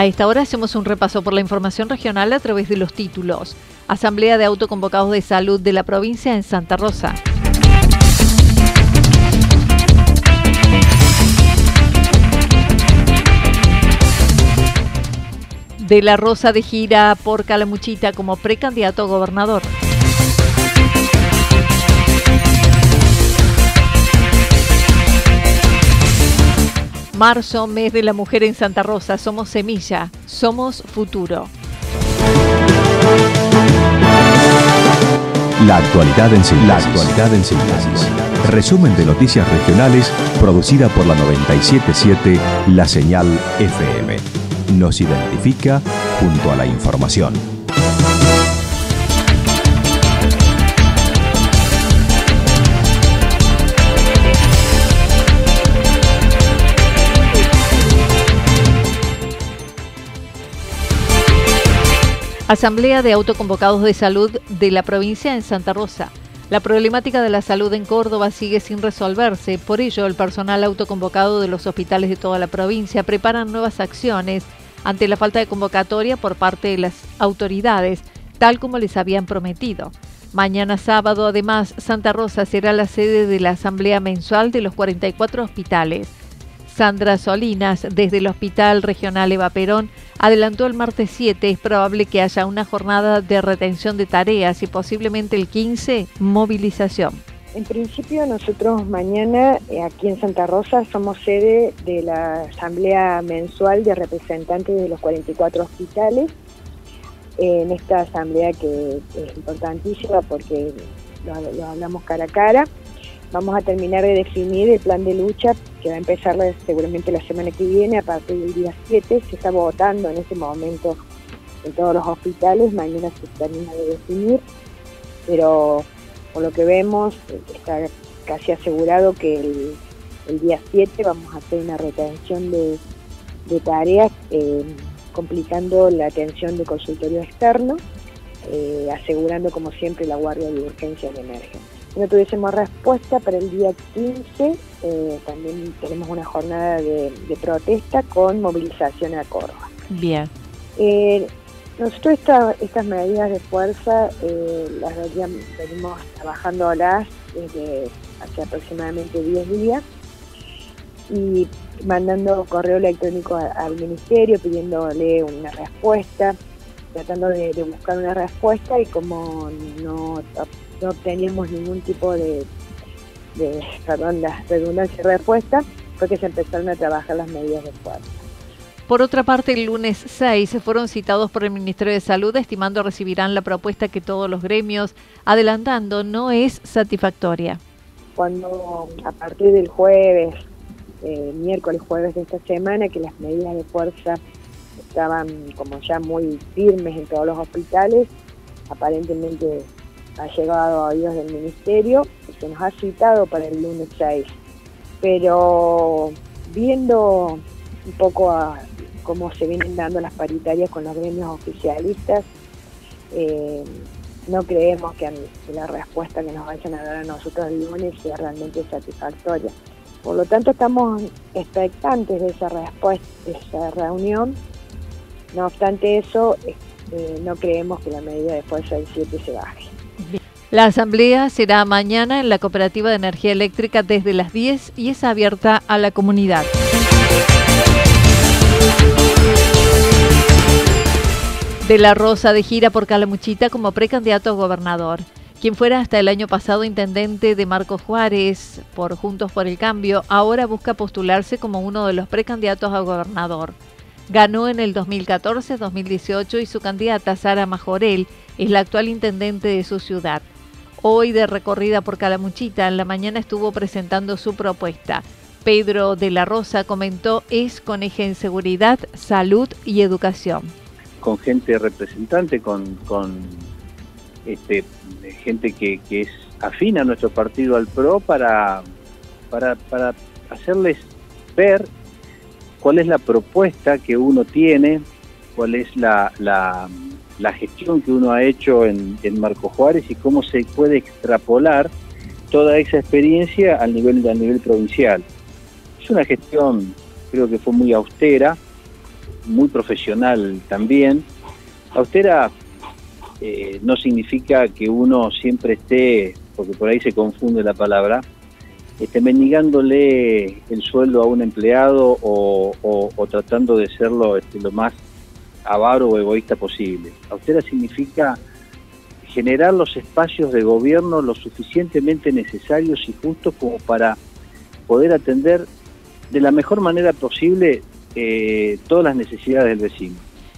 A esta hora hacemos un repaso por la información regional a través de los títulos. Asamblea de Autoconvocados de Salud de la provincia en Santa Rosa. De la Rosa de gira por Calamuchita como precandidato a gobernador. Marzo, mes de la mujer en Santa Rosa. Somos semilla, somos futuro. La actualidad en síntesis. Resumen de noticias regionales producida por la 977 La Señal FM. Nos identifica junto a la información. Asamblea de Autoconvocados de Salud de la provincia en Santa Rosa. La problemática de la salud en Córdoba sigue sin resolverse, por ello el personal autoconvocado de los hospitales de toda la provincia preparan nuevas acciones ante la falta de convocatoria por parte de las autoridades, tal como les habían prometido. Mañana sábado, además, Santa Rosa será la sede de la asamblea mensual de los 44 hospitales. Sandra Solinas, desde el Hospital Regional Eva Perón, adelantó el martes 7, es probable que haya una jornada de retención de tareas y posiblemente el 15, movilización. En principio nosotros mañana eh, aquí en Santa Rosa somos sede de la Asamblea Mensual de Representantes de los 44 hospitales. En esta asamblea que es importantísima porque lo hablamos cara a cara Vamos a terminar de definir el plan de lucha que va a empezar seguramente la semana que viene, a partir del día 7. Se está votando en este momento en todos los hospitales, mañana se termina de definir, pero por lo que vemos está casi asegurado que el, día 7 vamos a hacer una retención de, tareas, eh, complicando la atención de consultorio externo, eh, asegurando como siempre la guardia de urgencia de emergencia no tuviésemos respuesta para el día 15, eh, también tenemos una jornada de, protesta con movilización a Córdoba. Bien. Eh, nosotros estas medidas de fuerza eh, las venimos trabajándolas desde hace aproximadamente 10 días y mandando correo electrónico al ministerio pidiéndole una respuesta, tratando de buscar una respuesta y como no no obteníamos ningún tipo de, perdón, la redundancia y respuesta, fue que se empezaron a trabajar las medidas de fuerza. Por otra parte, el lunes 6 se fueron citados por el Ministerio de Salud, estimando recibirán la propuesta que todos los gremios, adelantando, no es satisfactoria. Cuando a partir del jueves, eh, miércoles, jueves de esta semana, que las medidas de fuerza estaban como ya muy firmes en todos los hospitales, aparentemente ha llegado a oídos del ministerio y se nos ha citado para el lunes 6. Pero viendo un poco a cómo se vienen dando las paritarias con los gremios oficialistas, eh, no creemos que, la respuesta que nos vayan a dar a nosotros el lunes sea realmente satisfactoria. Por lo tanto, estamos expectantes de esa respuesta, de esa reunión. No obstante eso, eh, no creemos que la medida de fuerza del 7 se baje. La asamblea será mañana en la Cooperativa de Energía Eléctrica desde las 10 y es abierta a la comunidad. De la Rosa de gira por Calamuchita como precandidato a gobernador. Quien fuera hasta el año pasado intendente de Marcos Juárez por Juntos por el Cambio, ahora busca postularse como uno de los precandidatos a gobernador. Ganó en el 2014, 2018 y su candidata Sara Majorel es la actual intendente de su ciudad. Hoy de recorrida por Calamuchita, en la mañana estuvo presentando su propuesta. Pedro de la Rosa comentó es con eje en seguridad, salud y educación con gente representante, con, este, gente que, es afín a nuestro partido al PRO para, para, hacerles ver cuál es la propuesta que uno tiene, cuál es la, la, gestión que uno ha hecho en, en, Marco Juárez y cómo se puede extrapolar toda esa experiencia al nivel, al nivel provincial. Es una gestión, creo que fue muy austera, muy profesional también. Austera eh, no significa que uno siempre esté, porque por ahí se confunde la palabra, esté mendigándole el sueldo a un empleado o, tratando de serlo este, lo más avaro o egoísta posible. Austera significa generar los espacios de gobierno lo suficientemente necesarios y justos como para poder atender de la mejor manera posible eh, todas las necesidades del vecino.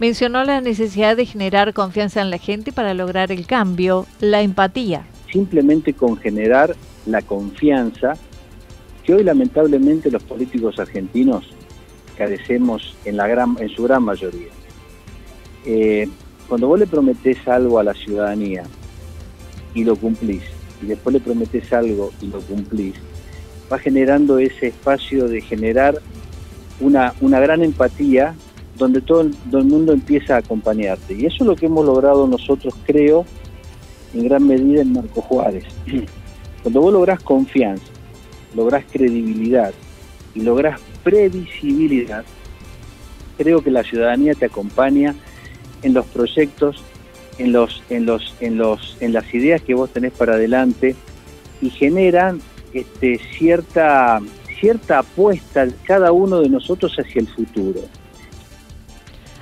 Mencionó la necesidad de generar confianza en la gente para lograr el cambio, la empatía. Simplemente con generar la confianza que hoy lamentablemente los políticos argentinos carecemos en, su gran mayoría. Eh, cuando vos le prometés algo a la ciudadanía y lo cumplís, y después le prometés algo y lo cumplís, va generando ese espacio de generar una, una gran empatía donde todo el, mundo empieza a acompañarte. Y eso es lo que hemos logrado nosotros, creo, en gran medida en Marco Juárez. Cuando vos lográs confianza, lográs credibilidad y lográs previsibilidad, creo que la ciudadanía te acompaña en los proyectos, en los, en los, en los, en las ideas que vos tenés para adelante y generan este, cierta cierta apuesta cada uno de nosotros hacia el futuro.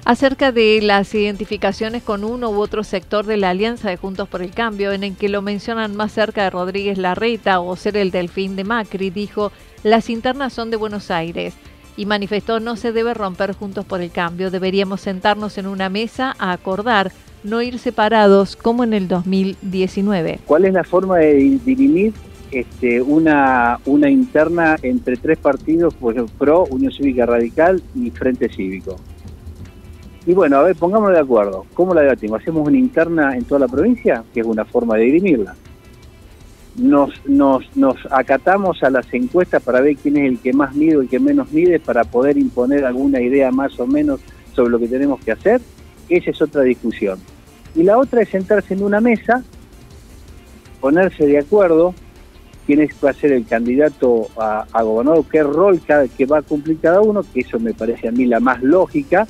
Acerca de las identificaciones con uno u otro sector de la Alianza de Juntos por el Cambio, en el que lo mencionan más cerca de Rodríguez Larreta o ser el delfín de Macri, dijo, las internas son de Buenos Aires y manifestó no se debe romper Juntos por el Cambio, deberíamos sentarnos en una mesa a acordar, no ir separados como en el 2019. ¿Cuál es la forma de dirimir este, una, una interna entre tres partidos, pues PRO, Unión Cívica Radical y Frente Cívico. Y bueno, a ver, pongámonos de acuerdo. ¿Cómo la debatimos? ¿Hacemos una interna en toda la provincia? Que es una forma de dirimirla. Nos, nos, nos acatamos a las encuestas para ver quién es el que más mide y el que menos mide para poder imponer alguna idea más o menos sobre lo que tenemos que hacer. Esa es otra discusión. Y la otra es sentarse en una mesa, ponerse de acuerdo, quién es, va a ser el candidato a, gobernador, qué rol que va a cumplir cada uno, que eso me parece a mí la más lógica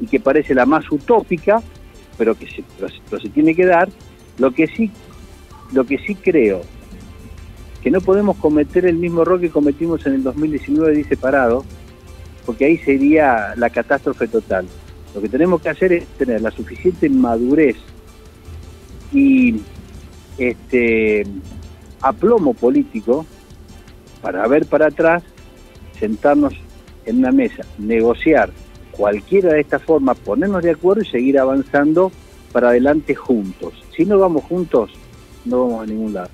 y que parece la más utópica, pero que se, tiene que dar. Lo que sí, lo que sí creo que no podemos cometer el mismo error que cometimos en el 2019 de separado, porque ahí sería la catástrofe total. Lo que tenemos que hacer es tener la suficiente madurez y este aplomo político para ver para atrás, sentarnos en una mesa, negociar cualquiera de estas formas, ponernos de acuerdo y seguir avanzando para adelante juntos. Si no vamos juntos, no vamos a ningún lado.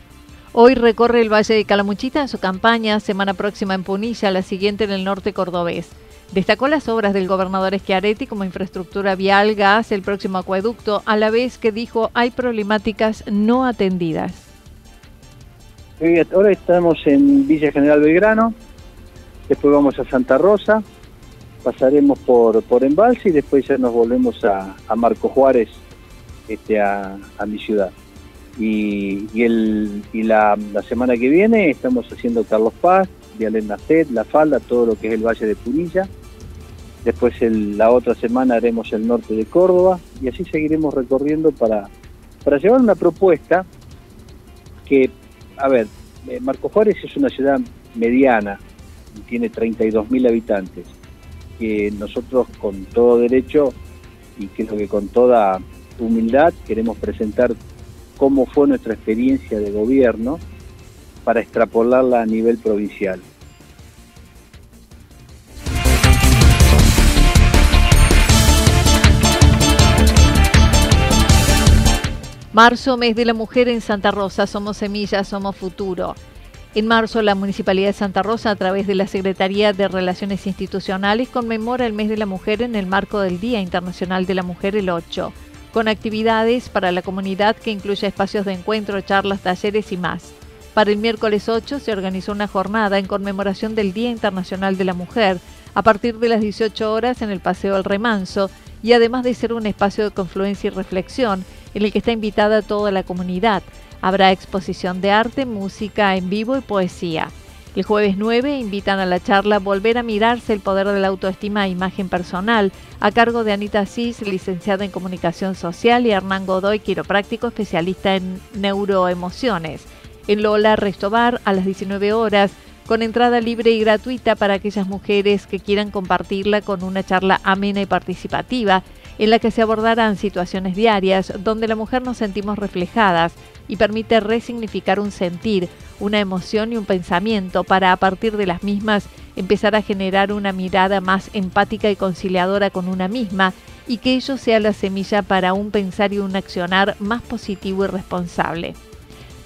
Hoy recorre el Valle de Calamuchita en su campaña, semana próxima en Punilla, la siguiente en el norte cordobés. Destacó las obras del gobernador Schiaretti como infraestructura vial, gas, el próximo acueducto, a la vez que dijo hay problemáticas no atendidas. Ahora estamos en Villa General Belgrano, después vamos a Santa Rosa, pasaremos por, por Embalse y después ya nos volvemos a, Marco Juárez, este, a, a mi ciudad. Y, el, y la, semana que viene estamos haciendo Carlos Paz, de Nacet, La Falda, todo lo que es el Valle de Punilla. Después la otra semana haremos el norte de Córdoba y así seguiremos recorriendo para, para llevar una propuesta que, a ver, eh, Marco Juárez es una ciudad mediana, tiene 32.000 habitantes, que nosotros con todo derecho y creo que con toda humildad queremos presentar cómo fue nuestra experiencia de gobierno para extrapolarla a nivel provincial. Marzo, mes de la mujer en Santa Rosa. Somos semillas, somos futuro. En marzo, la Municipalidad de Santa Rosa, a través de la Secretaría de Relaciones Institucionales, conmemora el mes de la mujer en el marco del Día Internacional de la Mujer el 8, con actividades para la comunidad que incluye espacios de encuentro, charlas, talleres y más. Para el miércoles 8 se organizó una jornada en conmemoración del Día Internacional de la Mujer, a partir de las 18 horas en el Paseo El Remanso, y además de ser un espacio de confluencia y reflexión, en el que está invitada toda la comunidad. Habrá exposición de arte, música en vivo y poesía. El jueves 9 invitan a la charla Volver a mirarse el poder de la autoestima e imagen personal, a cargo de Anita Cis, licenciada en Comunicación Social, y Hernán Godoy, quiropráctico especialista en neuroemociones. En Lola Restobar, a las 19 horas, con entrada libre y gratuita para aquellas mujeres que quieran compartirla con una charla amena y participativa en la que se abordarán situaciones diarias donde la mujer nos sentimos reflejadas y permite resignificar un sentir, una emoción y un pensamiento para a partir de las mismas empezar a generar una mirada más empática y conciliadora con una misma y que ello sea la semilla para un pensar y un accionar más positivo y responsable.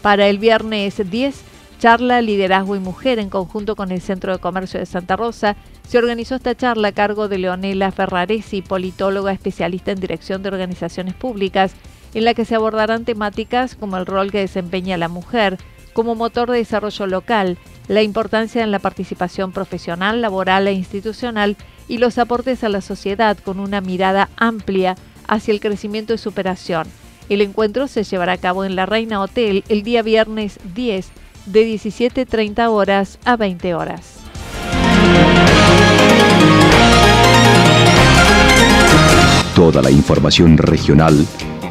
Para el viernes 10, charla Liderazgo y Mujer en conjunto con el Centro de Comercio de Santa Rosa se organizó esta charla a cargo de Leonela Ferraresi, politóloga especialista en dirección de organizaciones públicas, en la que se abordarán temáticas como el rol que desempeña la mujer como motor de desarrollo local, la importancia en la participación profesional, laboral e institucional y los aportes a la sociedad con una mirada amplia hacia el crecimiento y superación. El encuentro se llevará a cabo en la Reina Hotel el día viernes 10 de 17.30 horas a 20 horas. Toda la información regional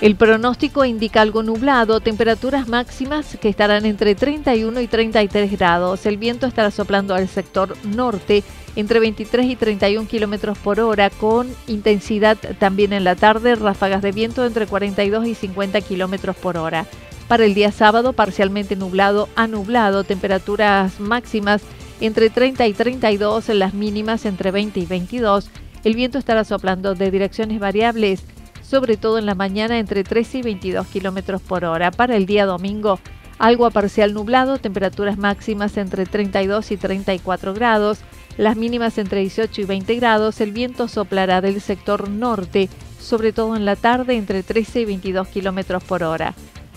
El pronóstico indica algo nublado, temperaturas máximas que estarán entre 31 y 33 grados. El viento estará soplando al sector norte entre 23 y 31 kilómetros por hora, con intensidad también en la tarde, ráfagas de viento entre 42 y 50 kilómetros por hora. Para el día sábado, parcialmente nublado a nublado, temperaturas máximas entre 30 y 32, las mínimas entre 20 y 22. El viento estará soplando de direcciones variables sobre todo en la mañana entre 13 y 22 kilómetros por hora. Para el día domingo, algo parcial nublado, temperaturas máximas entre 32 y 34 grados, las mínimas entre 18 y 20 grados. El viento soplará del sector norte, sobre todo en la tarde, entre 13 y 22 kilómetros por hora.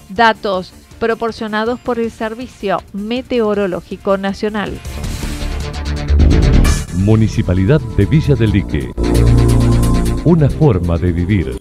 Datos proporcionados por el Servicio Meteorológico Nacional. Municipalidad de Villa del Lique. Una forma de vivir.